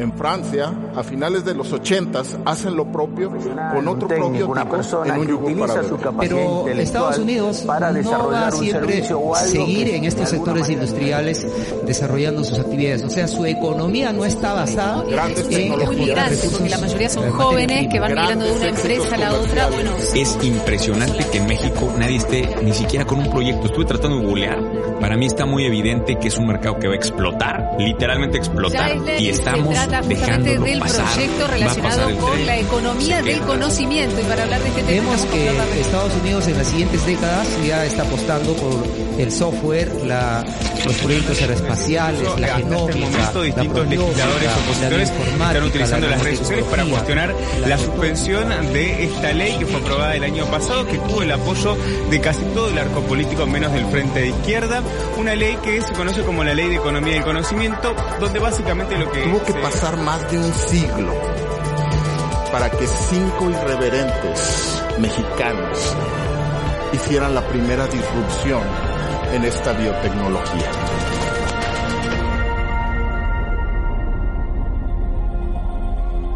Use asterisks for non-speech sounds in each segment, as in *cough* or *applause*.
En Francia, a finales de los 80 hacen lo propio con otro prototipo en un yugo para Pero Estados Unidos para no va a siempre seguir en estos sectores industriales desarrollando sus actividades. O sea, su economía no está basada en migrantes, porque la mayoría son jóvenes que van migrando de una empresa a la otra. Bueno, es impresionante que en México nadie esté ni siquiera con un proyecto. Estuve tratando de googlear. Para mí está muy evidente que es un mercado que va a explotar, literalmente explotar, y estamos justamente del proyecto relacionado con la economía del conocimiento. Y para hablar de este tema, vemos que Estados Unidos en las siguientes décadas ya está apostando por el software, la, los proyectos aeroespaciales, la este genómica, la distintos legisladores opositores están utilizando las redes sociales para cuestionar la suspensión de esta ley que fue aprobada el año pasado, que tuvo el apoyo de casi todo el arco político, menos del frente de izquierda. Una ley que se conoce como la Ley de Economía del Conocimiento, donde básicamente lo que... Tuvo que pasar más de un siglo para que cinco irreverentes mexicanos hicieran la primera disrupción en esta biotecnología.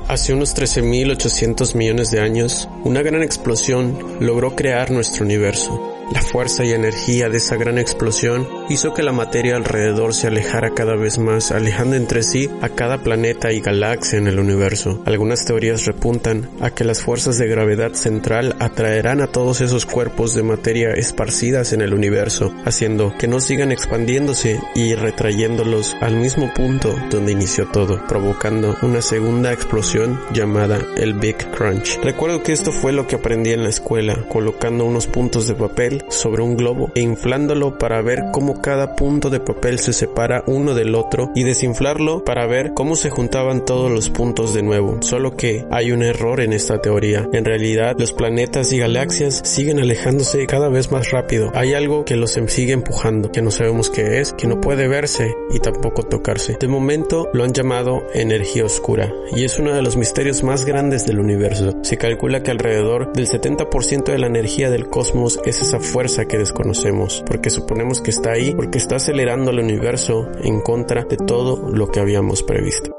Hace unos 13.800 millones de años, una gran explosión logró crear nuestro universo. La fuerza y energía de esa gran explosión hizo que la materia alrededor se alejara cada vez más, alejando entre sí a cada planeta y galaxia en el universo. Algunas teorías repuntan a que las fuerzas de gravedad central atraerán a todos esos cuerpos de materia esparcidas en el universo, haciendo que no sigan expandiéndose y retrayéndolos al mismo punto donde inició todo, provocando una segunda explosión llamada el Big Crunch. Recuerdo que esto fue lo que aprendí en la escuela, colocando unos puntos de papel sobre un globo e inflándolo para ver cómo cada punto de papel se separa uno del otro y desinflarlo para ver cómo se juntaban todos los puntos de nuevo. Solo que hay un error en esta teoría. En realidad, los planetas y galaxias siguen alejándose cada vez más rápido. Hay algo que los em-, sigue empujando, que no sabemos qué es, que no puede verse y tampoco tocarse. De momento lo han llamado energía oscura y es uno de los misterios más grandes del universo. Se calcula que alrededor del 70% de la energía del cosmos es esa fuerza que desconocemos, porque suponemos que está ahí, porque está acelerando el universo en contra de todo lo que habíamos previsto.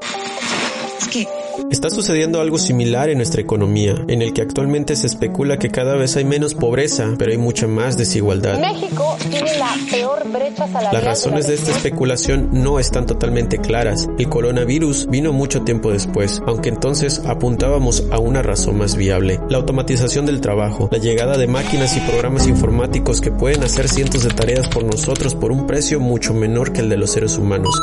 Está sucediendo algo similar en nuestra economía, en el que actualmente se especula que cada vez hay menos pobreza, pero hay mucha más desigualdad. México tiene la peor brecha salarial. Las razones de esta especulación no están totalmente claras. El coronavirus vino mucho tiempo después, aunque entonces apuntábamos a una razón más viable. La automatización del trabajo, la llegada de máquinas y programas informáticos que pueden hacer cientos de tareas por nosotros por un precio mucho menor que el de los seres humanos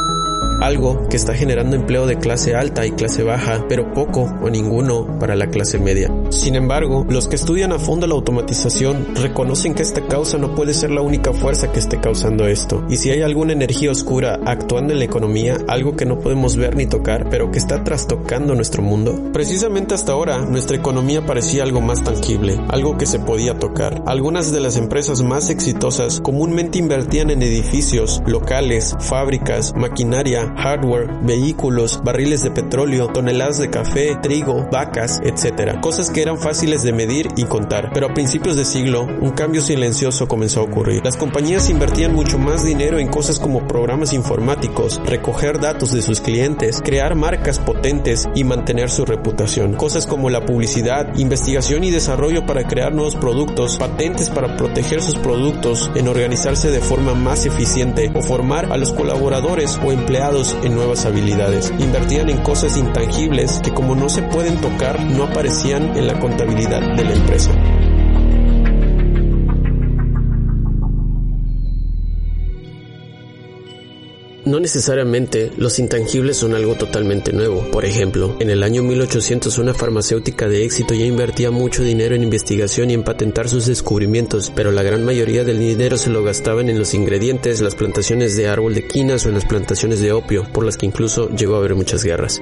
algo que está generando empleo de clase alta y clase baja, pero poco o ninguno para la clase media. Sin embargo, los que estudian a fondo la automatización reconocen que esta causa no puede ser la única fuerza que esté causando esto. Y si hay alguna energía oscura actuando en la economía, algo que no podemos ver ni tocar, pero que está trastocando nuestro mundo, precisamente hasta ahora nuestra economía parecía algo más tangible, algo que se podía tocar. Algunas de las empresas más exitosas comúnmente invertían en edificios, locales, fábricas, maquinaria, hardware, vehículos, barriles de petróleo, toneladas de café, trigo, vacas, etc. Cosas que eran fáciles de medir y contar. Pero a principios de siglo, un cambio silencioso comenzó a ocurrir. Las compañías invertían mucho más dinero en cosas como programas informáticos, recoger datos de sus clientes, crear marcas potentes y mantener su reputación. Cosas como la publicidad, investigación y desarrollo para crear nuevos productos, patentes para proteger sus productos, en organizarse de forma más eficiente o formar a los colaboradores o empleados en nuevas habilidades. Invertían en cosas intangibles que como no se pueden tocar no aparecían en la contabilidad de la empresa. No necesariamente los intangibles son algo totalmente nuevo. Por ejemplo, en el año 1800 una farmacéutica de éxito ya invertía mucho dinero en investigación y en patentar sus descubrimientos, pero la gran mayoría del dinero se lo gastaban en los ingredientes, las plantaciones de árbol de quinas o en las plantaciones de opio, por las que incluso llegó a haber muchas guerras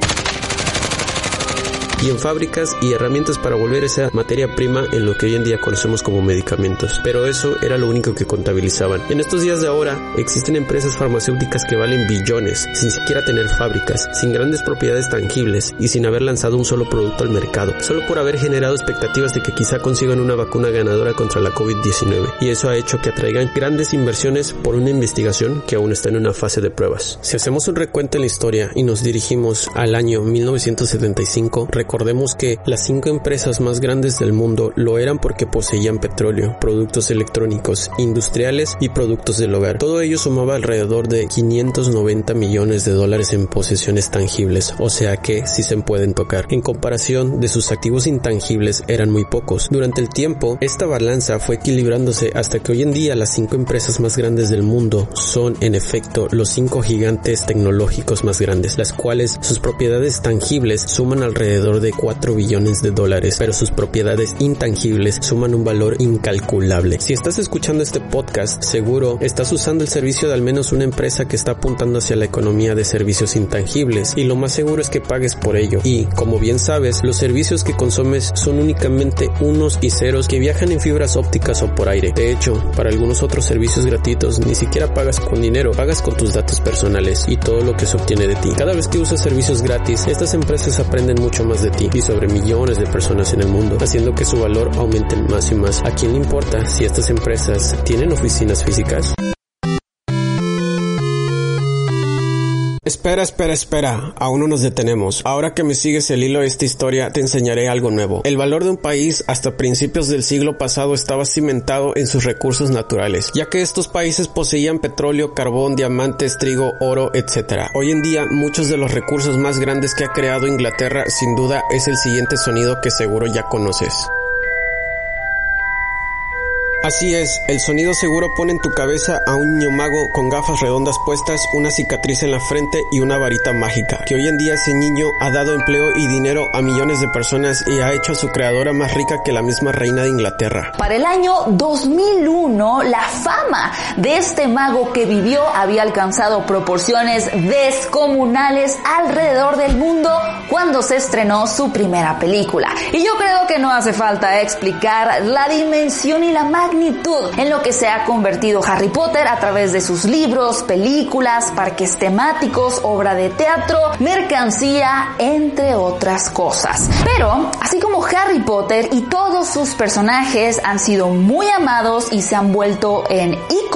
y en fábricas y herramientas para volver esa materia prima en lo que hoy en día conocemos como medicamentos. Pero eso era lo único que contabilizaban. En estos días de ahora existen empresas farmacéuticas que valen billones, sin siquiera tener fábricas, sin grandes propiedades tangibles y sin haber lanzado un solo producto al mercado, solo por haber generado expectativas de que quizá consigan una vacuna ganadora contra la COVID-19. Y eso ha hecho que atraigan grandes inversiones por una investigación que aún está en una fase de pruebas. Si hacemos un recuento en la historia y nos dirigimos al año 1975, Recordemos que las cinco empresas más grandes del mundo lo eran porque poseían petróleo, productos electrónicos, industriales y productos del hogar. Todo ello sumaba alrededor de 590 millones de dólares en posesiones tangibles, o sea que sí se pueden tocar. En comparación de sus activos intangibles eran muy pocos. Durante el tiempo, esta balanza fue equilibrándose hasta que hoy en día las cinco empresas más grandes del mundo son en efecto los cinco gigantes tecnológicos más grandes, las cuales sus propiedades tangibles suman alrededor de 4 billones de dólares, pero sus propiedades intangibles suman un valor incalculable. Si estás escuchando este podcast, seguro estás usando el servicio de al menos una empresa que está apuntando hacia la economía de servicios intangibles y lo más seguro es que pagues por ello. Y, como bien sabes, los servicios que consumes son únicamente unos y ceros que viajan en fibras ópticas o por aire. De hecho, para algunos otros servicios gratuitos ni siquiera pagas con dinero, pagas con tus datos personales y todo lo que se obtiene de ti. Cada vez que usas servicios gratis, estas empresas aprenden mucho más de ti y sobre millones de personas en el mundo, haciendo que su valor aumente más y más. ¿A quién le importa si estas empresas tienen oficinas físicas? Espera, espera, espera. Aún no nos detenemos. Ahora que me sigues el hilo de esta historia, te enseñaré algo nuevo. El valor de un país hasta principios del siglo pasado estaba cimentado en sus recursos naturales, ya que estos países poseían petróleo, carbón, diamantes, trigo, oro, etc. Hoy en día, muchos de los recursos más grandes que ha creado Inglaterra, sin duda, es el siguiente sonido que seguro ya conoces. Así es, el sonido seguro pone en tu cabeza a un niño mago con gafas redondas puestas, una cicatriz en la frente y una varita mágica, que hoy en día ese niño ha dado empleo y dinero a millones de personas y ha hecho a su creadora más rica que la misma reina de Inglaterra. Para el año 2001, la fama de este mago que vivió había alcanzado proporciones descomunales alrededor del mundo cuando se estrenó su primera película. Y yo creo que no hace falta explicar la dimensión y la en lo que se ha convertido Harry Potter a través de sus libros, películas, parques temáticos, obra de teatro, mercancía, entre otras cosas. Pero, así como Harry Potter y todos sus personajes han sido muy amados y se han vuelto en íconos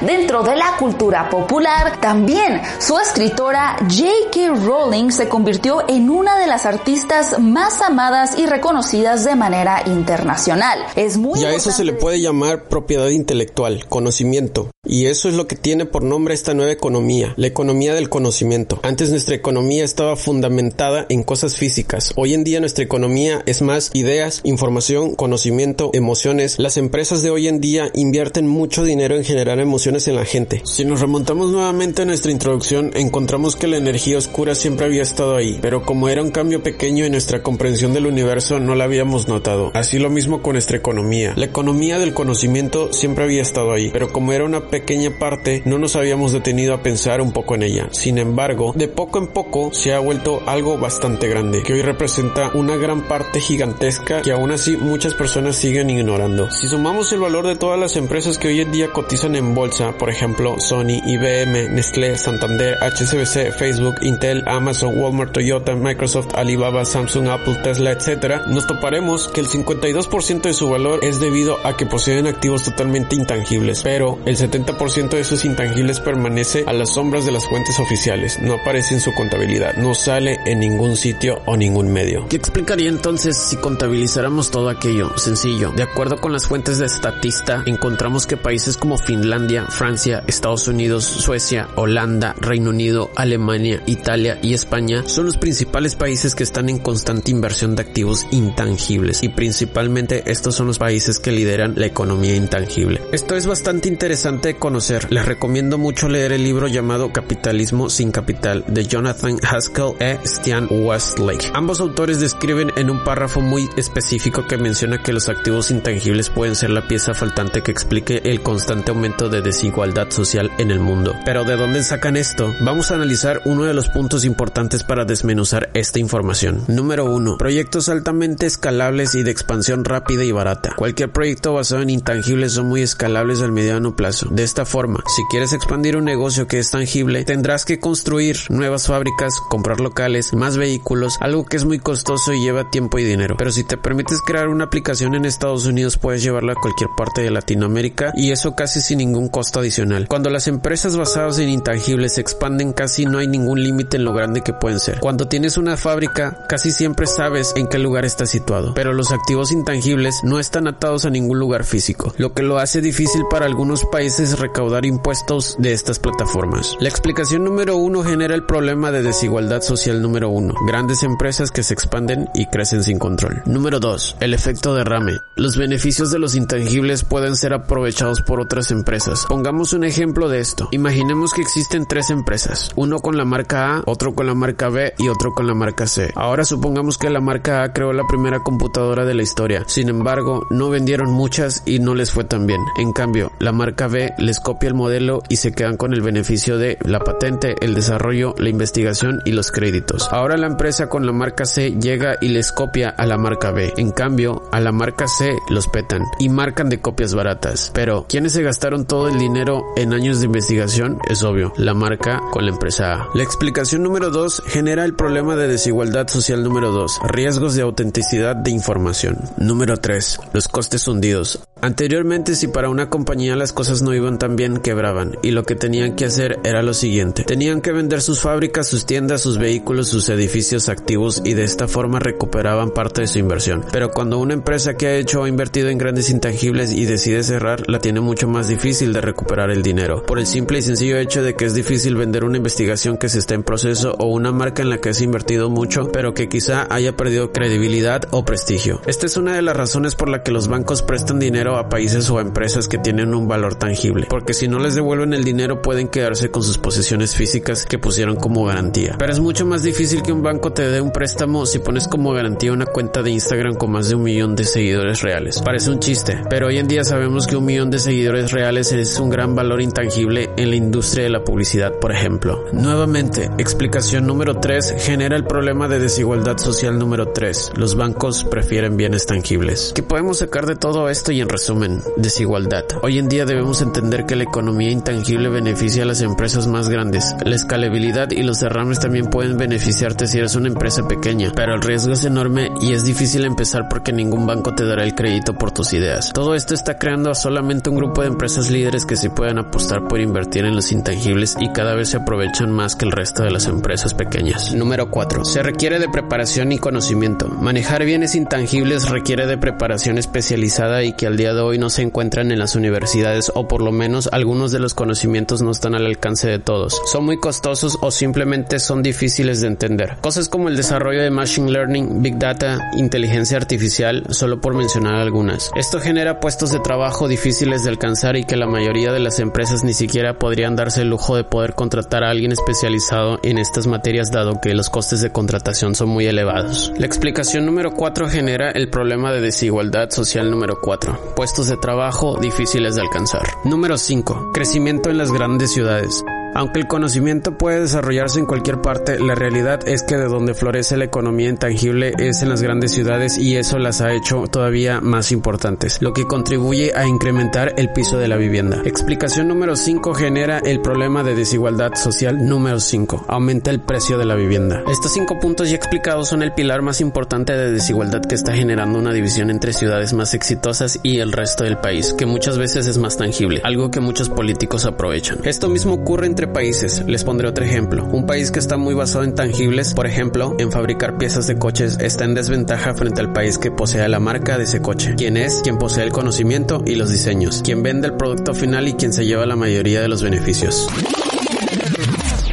dentro de la cultura popular, también su escritora J.K. Rowling se convirtió en una de las artistas más amadas y reconocidas de manera internacional. Es muy y a eso se le puede llamar propiedad intelectual, conocimiento. Y eso es lo que tiene por nombre esta nueva economía, la economía del conocimiento. Antes nuestra economía estaba fundamentada en cosas físicas. Hoy en día nuestra economía es más ideas, información, conocimiento, emociones. Las empresas de hoy en día invierten mucho dinero en generar emociones en la gente. Si nos remontamos nuevamente a nuestra introducción, encontramos que la energía oscura siempre había estado ahí, pero como era un cambio pequeño en nuestra comprensión del universo, no la habíamos notado. Así lo mismo con nuestra economía. La economía del conocimiento siempre había estado ahí, pero como era una pequeña parte, no nos habíamos detenido a pensar un poco en ella. Sin embargo, de poco en poco se ha vuelto algo bastante grande, que hoy representa una gran parte gigantesca que aún así muchas personas siguen ignorando. Si sumamos el valor de todas las empresas que hoy en día en bolsa, por ejemplo, Sony, IBM, Nestlé, Santander, HSBC, Facebook, Intel, Amazon, Walmart, Toyota, Microsoft, Alibaba, Samsung, Apple, Tesla, etc., nos toparemos que el 52% de su valor es debido a que poseen activos totalmente intangibles, pero el 70% de esos intangibles permanece a las sombras de las fuentes oficiales, no aparece en su contabilidad, no sale en ningún sitio o ningún medio. ¿Qué explicaría entonces si contabilizáramos todo aquello? Sencillo, de acuerdo con las fuentes de Statista, encontramos que países como Finlandia, Francia, Estados Unidos, Suecia, Holanda, Reino Unido, Alemania, Italia y España son los principales países que están en constante inversión de activos intangibles y principalmente estos son los países que lideran la economía intangible. Esto es bastante interesante de conocer. Les recomiendo mucho leer el libro llamado Capitalismo sin Capital de Jonathan Haskell e Stian Westlake. Ambos autores describen en un párrafo muy específico que menciona que los activos intangibles pueden ser la pieza faltante que explique el constante aumento de desigualdad social en el mundo. Pero ¿de dónde sacan esto? Vamos a analizar uno de los puntos importantes para desmenuzar esta información. Número 1. Proyectos altamente escalables y de expansión rápida y barata. Cualquier proyecto basado en intangibles son muy escalables al mediano plazo. De esta forma, si quieres expandir un negocio que es tangible, tendrás que construir nuevas fábricas, comprar locales, más vehículos, algo que es muy costoso y lleva tiempo y dinero. Pero si te permites crear una aplicación en Estados Unidos, puedes llevarla a cualquier parte de Latinoamérica y eso casi sin ningún costo adicional. Cuando las empresas basadas en intangibles se expanden casi no hay ningún límite en lo grande que pueden ser. Cuando tienes una fábrica, casi siempre sabes en qué lugar está situado, pero los activos intangibles no están atados a ningún lugar físico, lo que lo hace difícil para algunos países recaudar impuestos de estas plataformas. La explicación número uno genera el problema de desigualdad social número uno, grandes empresas que se expanden y crecen sin control. Número 2. El efecto derrame. Los beneficios de los intangibles pueden ser aprovechados por otras empresas. Pongamos un ejemplo de esto. Imaginemos que existen tres empresas, uno con la marca A, otro con la marca B y otro con la marca C. Ahora supongamos que la marca A creó la primera computadora de la historia. Sin embargo, no vendieron muchas y no les fue tan bien. En cambio, la marca B les copia el modelo y se quedan con el beneficio de la patente, el desarrollo, la investigación y los créditos. Ahora la empresa con la marca C llega y les copia a la marca B. En cambio, a la marca C los petan y marcan de copias baratas. Pero, ¿quiénes se gastaron todo el dinero en años de investigación? Es obvio, la marca con la empresa A. La explicación número 2 genera el problema de desigualdad social número 2, riesgos de autenticidad de información. Número 3, los costes hundidos. Anteriormente, si para una compañía las cosas no iban tan bien, quebraban, y lo que tenían que hacer era lo siguiente. Tenían que vender sus fábricas, sus tiendas, sus vehículos, sus edificios activos y de esta forma recuperaban parte de su inversión. Pero cuando una empresa que ha hecho o invertido en grandes intangibles y decide cerrar, la tiene mucho más difícil de recuperar el dinero, por el simple y sencillo hecho de que es difícil vender una investigación que se está en proceso o una marca en la que has invertido mucho, pero que quizá haya perdido credibilidad o prestigio. Esta es una de las razones por la que los bancos prestan dinero a países o a empresas que tienen un valor tangible, porque si no les devuelven el dinero pueden quedarse con sus posesiones físicas que pusieron como garantía. Pero es mucho más difícil que un banco te dé un préstamo si pones como garantía una cuenta de Instagram con más de un millón de seguidores reales. Parece un chiste, pero hoy en día sabemos que un millón de seguidores reales es un gran valor intangible en la industria de la publicidad, por ejemplo. Nuevamente, explicación número 3 genera el problema de desigualdad social número 3. Los bancos prefieren bienes tangibles. ¿Qué podemos sacar de todo esto y en resumen, desigualdad? Hoy en día debemos entender que la economía intangible beneficia a las empresas más grandes. La escalabilidad y los derrames también pueden beneficiarte si eres una empresa pequeña, pero el riesgo es enorme y es difícil empezar porque ningún banco te dará el crédito por tus ideas. Todo esto está creando a solamente un grupo de empresas líderes que se pueden apostar por invertir en los intangibles y cada vez se aprovechan más que el resto de las empresas pequeñas. Número 4. Se requiere de preparación y conocimiento. Manejar bienes intangibles requiere de preparación especializada y que al día de hoy no se encuentran en las universidades o por lo menos algunos de los conocimientos no están al alcance de todos. Son muy costosos o simplemente son difíciles de entender. Cosas como el desarrollo de Machine Learning, Big Data, inteligencia artificial, solo por mencionar algunas. Esto genera puestos de trabajo difíciles de alcanzar y que la mayoría de las empresas ni siquiera podrían darse el lujo de poder contratar a alguien especializado en estas materias dado que los costes de contratación son muy elevados. La explicación número 4 genera el problema de desigualdad social número 4. Puestos de trabajo difíciles de alcanzar. Número 5. Crecimiento en las grandes ciudades. Aunque el conocimiento puede desarrollarse en cualquier parte, la realidad es que de donde florece la economía intangible es en las grandes ciudades y eso las ha hecho todavía más importantes, lo que contribuye a incrementar el piso de la vivienda. Explicación número 5 genera el problema de desigualdad social número 5. Aumenta el precio de la vivienda. Estos cinco puntos ya explicados son el pilar más importante de desigualdad que está generando una división entre ciudades más exitosas y el resto del país, que muchas veces es más tangible, algo que muchos políticos aprovechan. Esto mismo ocurre entre entre países. Les pondré otro ejemplo. Un país que está muy basado en tangibles, por ejemplo, en fabricar piezas de coches, está en desventaja frente al país que posee la marca de ese coche. ¿Quién es? Quien posee el conocimiento y los diseños. Quien vende el producto final y quien se lleva la mayoría de los beneficios.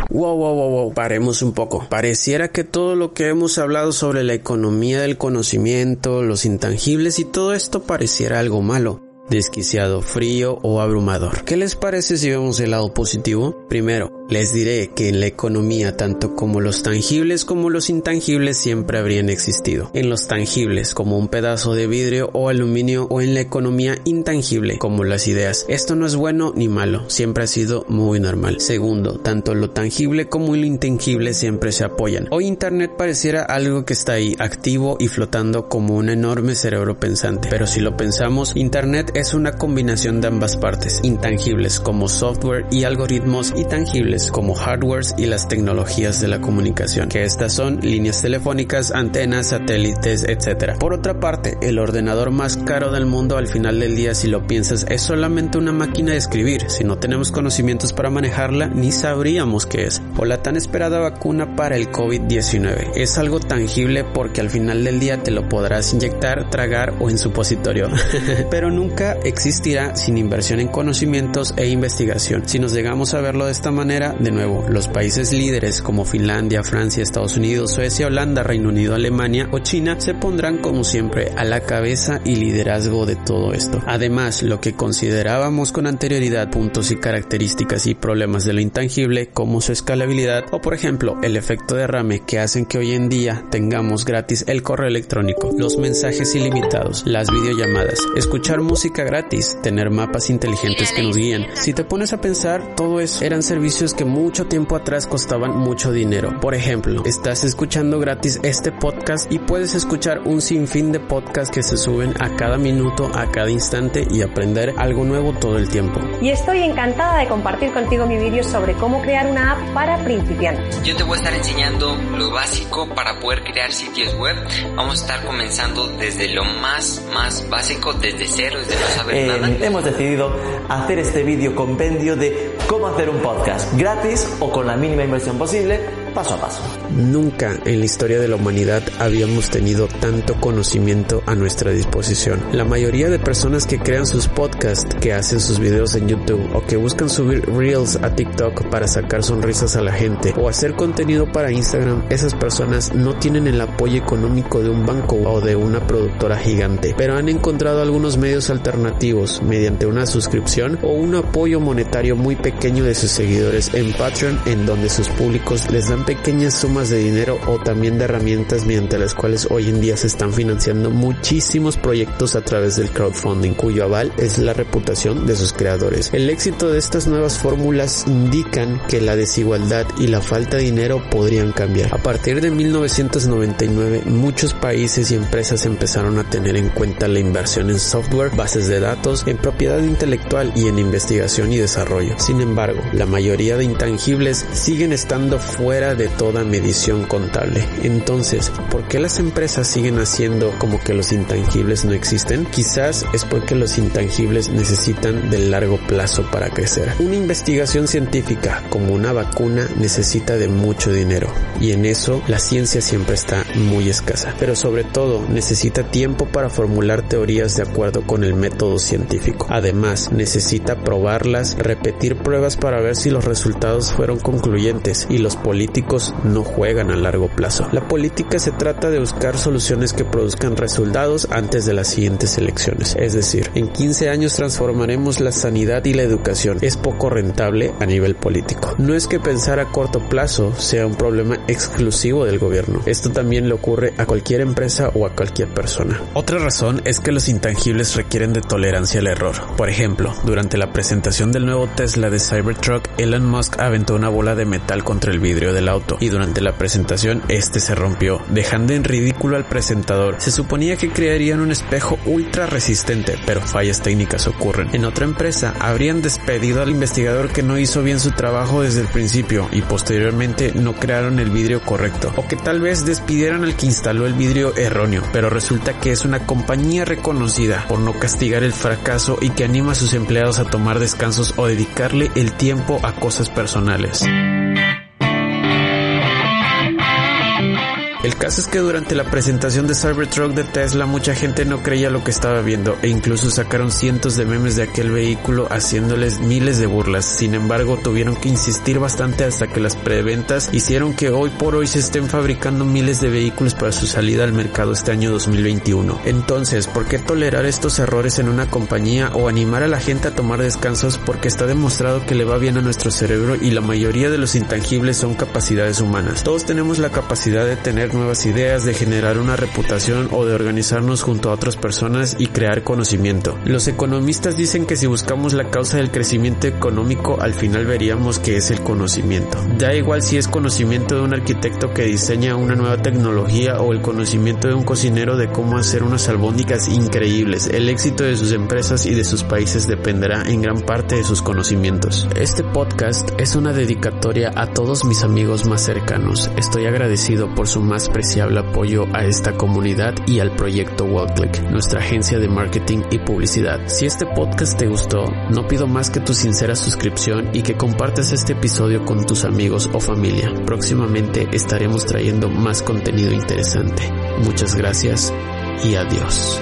Wow, wow, wow, wow, paremos un poco. Pareciera que todo lo que hemos hablado sobre la economía del conocimiento, los intangibles y todo esto pareciera algo malo desquiciado, frío o abrumador. ¿Qué les parece si vemos el lado positivo? Primero, les diré que en la economía tanto como los tangibles como los intangibles siempre habrían existido. En los tangibles como un pedazo de vidrio o aluminio o en la economía intangible como las ideas. Esto no es bueno ni malo, siempre ha sido muy normal. Segundo, tanto lo tangible como lo intangible siempre se apoyan. Hoy Internet pareciera algo que está ahí activo y flotando como un enorme cerebro pensante. Pero si lo pensamos, Internet es una combinación de ambas partes, intangibles como software y algoritmos y tangibles como hardwares y las tecnologías de la comunicación, que estas son líneas telefónicas, antenas, satélites, etc. Por otra parte, el ordenador más caro del mundo al final del día si lo piensas es solamente una máquina de escribir, si no tenemos conocimientos para manejarla ni sabríamos qué es. O la tan esperada vacuna para el COVID-19 es algo tangible porque al final del día te lo podrás inyectar, tragar o en supositorio, *laughs* pero nunca existirá sin inversión en conocimientos e investigación. Si nos llegamos a verlo de esta manera, de nuevo, los países líderes como Finlandia, Francia, Estados Unidos, Suecia, Holanda, Reino Unido, Alemania o China se pondrán como siempre a la cabeza y liderazgo de todo esto. Además, lo que considerábamos con anterioridad puntos y características y problemas de lo intangible como su escalabilidad o por ejemplo el efecto derrame que hacen que hoy en día tengamos gratis el correo electrónico, los mensajes ilimitados, las videollamadas, escuchar música gratis, tener mapas inteligentes que nos guían. Si te pones a pensar, todo eso eran servicios que mucho tiempo atrás costaban mucho dinero. Por ejemplo, estás escuchando gratis este podcast y puedes escuchar un sinfín de podcasts que se suben a cada minuto, a cada instante y aprender algo nuevo todo el tiempo. Y estoy encantada de compartir contigo mi vídeo sobre cómo crear una app para principiantes. Yo te voy a estar enseñando lo básico para poder crear sitios web. Vamos a estar comenzando desde lo más, más básico, desde cero, desde eh, hemos decidido hacer este vídeo compendio de cómo hacer un podcast gratis o con la mínima inversión posible paso a paso. Nunca en la historia de la humanidad habíamos tenido tanto conocimiento a nuestra disposición. La mayoría de personas que crean sus podcasts, que hacen sus videos en YouTube o que buscan subir reels a TikTok para sacar sonrisas a la gente o hacer contenido para Instagram, esas personas no tienen el apoyo económico de un banco o de una productora gigante, pero han encontrado algunos medios alternativos mediante una suscripción o un apoyo monetario muy pequeño de sus seguidores en Patreon en donde sus públicos les dan pequeñas sumas de dinero o también de herramientas mediante las cuales hoy en día se están financiando muchísimos proyectos a través del crowdfunding, cuyo aval es la reputación de sus creadores. El éxito de estas nuevas fórmulas indican que la desigualdad y la falta de dinero podrían cambiar. A partir de 1999, muchos países y empresas empezaron a tener en cuenta la inversión en software, bases de datos, en propiedad intelectual y en investigación y desarrollo. Sin embargo, la mayoría de intangibles siguen estando fuera de toda medición contable. Entonces, ¿por qué las empresas siguen haciendo como que los intangibles no existen? Quizás es porque los intangibles necesitan de largo plazo para crecer. Una investigación científica como una vacuna necesita de mucho dinero y en eso la ciencia siempre está muy escasa. Pero sobre todo necesita tiempo para formular teorías de acuerdo con el método científico. Además, necesita probarlas, repetir pruebas para ver si los resultados fueron concluyentes y los políticos no juegan a largo plazo. La política se trata de buscar soluciones que produzcan resultados antes de las siguientes elecciones. Es decir, en 15 años transformaremos la sanidad y la educación. Es poco rentable a nivel político. No es que pensar a corto plazo sea un problema exclusivo del gobierno. Esto también le ocurre a cualquier empresa o a cualquier persona. Otra razón es que los intangibles requieren de tolerancia al error. Por ejemplo, durante la presentación del nuevo Tesla de Cybertruck, Elon Musk aventó una bola de metal contra el vidrio del auto y durante la presentación este se rompió, dejando en ridículo al presentador. Se suponía que crearían un espejo ultra resistente, pero fallas técnicas ocurren. En otra empresa habrían despedido al investigador que no hizo bien su trabajo desde el principio y posteriormente no crearon el vidrio correcto, o que tal vez despidieran al que instaló el vidrio erróneo, pero resulta que es una compañía reconocida por no castigar el fracaso y que anima a sus empleados a tomar descansos o dedicarle el tiempo a cosas personales. El caso es que durante la presentación de Cybertruck de Tesla mucha gente no creía lo que estaba viendo e incluso sacaron cientos de memes de aquel vehículo haciéndoles miles de burlas. Sin embargo, tuvieron que insistir bastante hasta que las preventas hicieron que hoy por hoy se estén fabricando miles de vehículos para su salida al mercado este año 2021. Entonces, ¿por qué tolerar estos errores en una compañía o animar a la gente a tomar descansos porque está demostrado que le va bien a nuestro cerebro y la mayoría de los intangibles son capacidades humanas? Todos tenemos la capacidad de tener nuevas ideas, de generar una reputación o de organizarnos junto a otras personas y crear conocimiento. Los economistas dicen que si buscamos la causa del crecimiento económico, al final veríamos que es el conocimiento. Da igual si es conocimiento de un arquitecto que diseña una nueva tecnología o el conocimiento de un cocinero de cómo hacer unas albóndigas increíbles. El éxito de sus empresas y de sus países dependerá en gran parte de sus conocimientos. Este podcast es una dedicatoria a todos mis amigos más cercanos. Estoy agradecido por su apreciable apoyo a esta comunidad y al proyecto WallClick, nuestra agencia de marketing y publicidad. Si este podcast te gustó, no pido más que tu sincera suscripción y que compartas este episodio con tus amigos o familia. Próximamente estaremos trayendo más contenido interesante. Muchas gracias y adiós.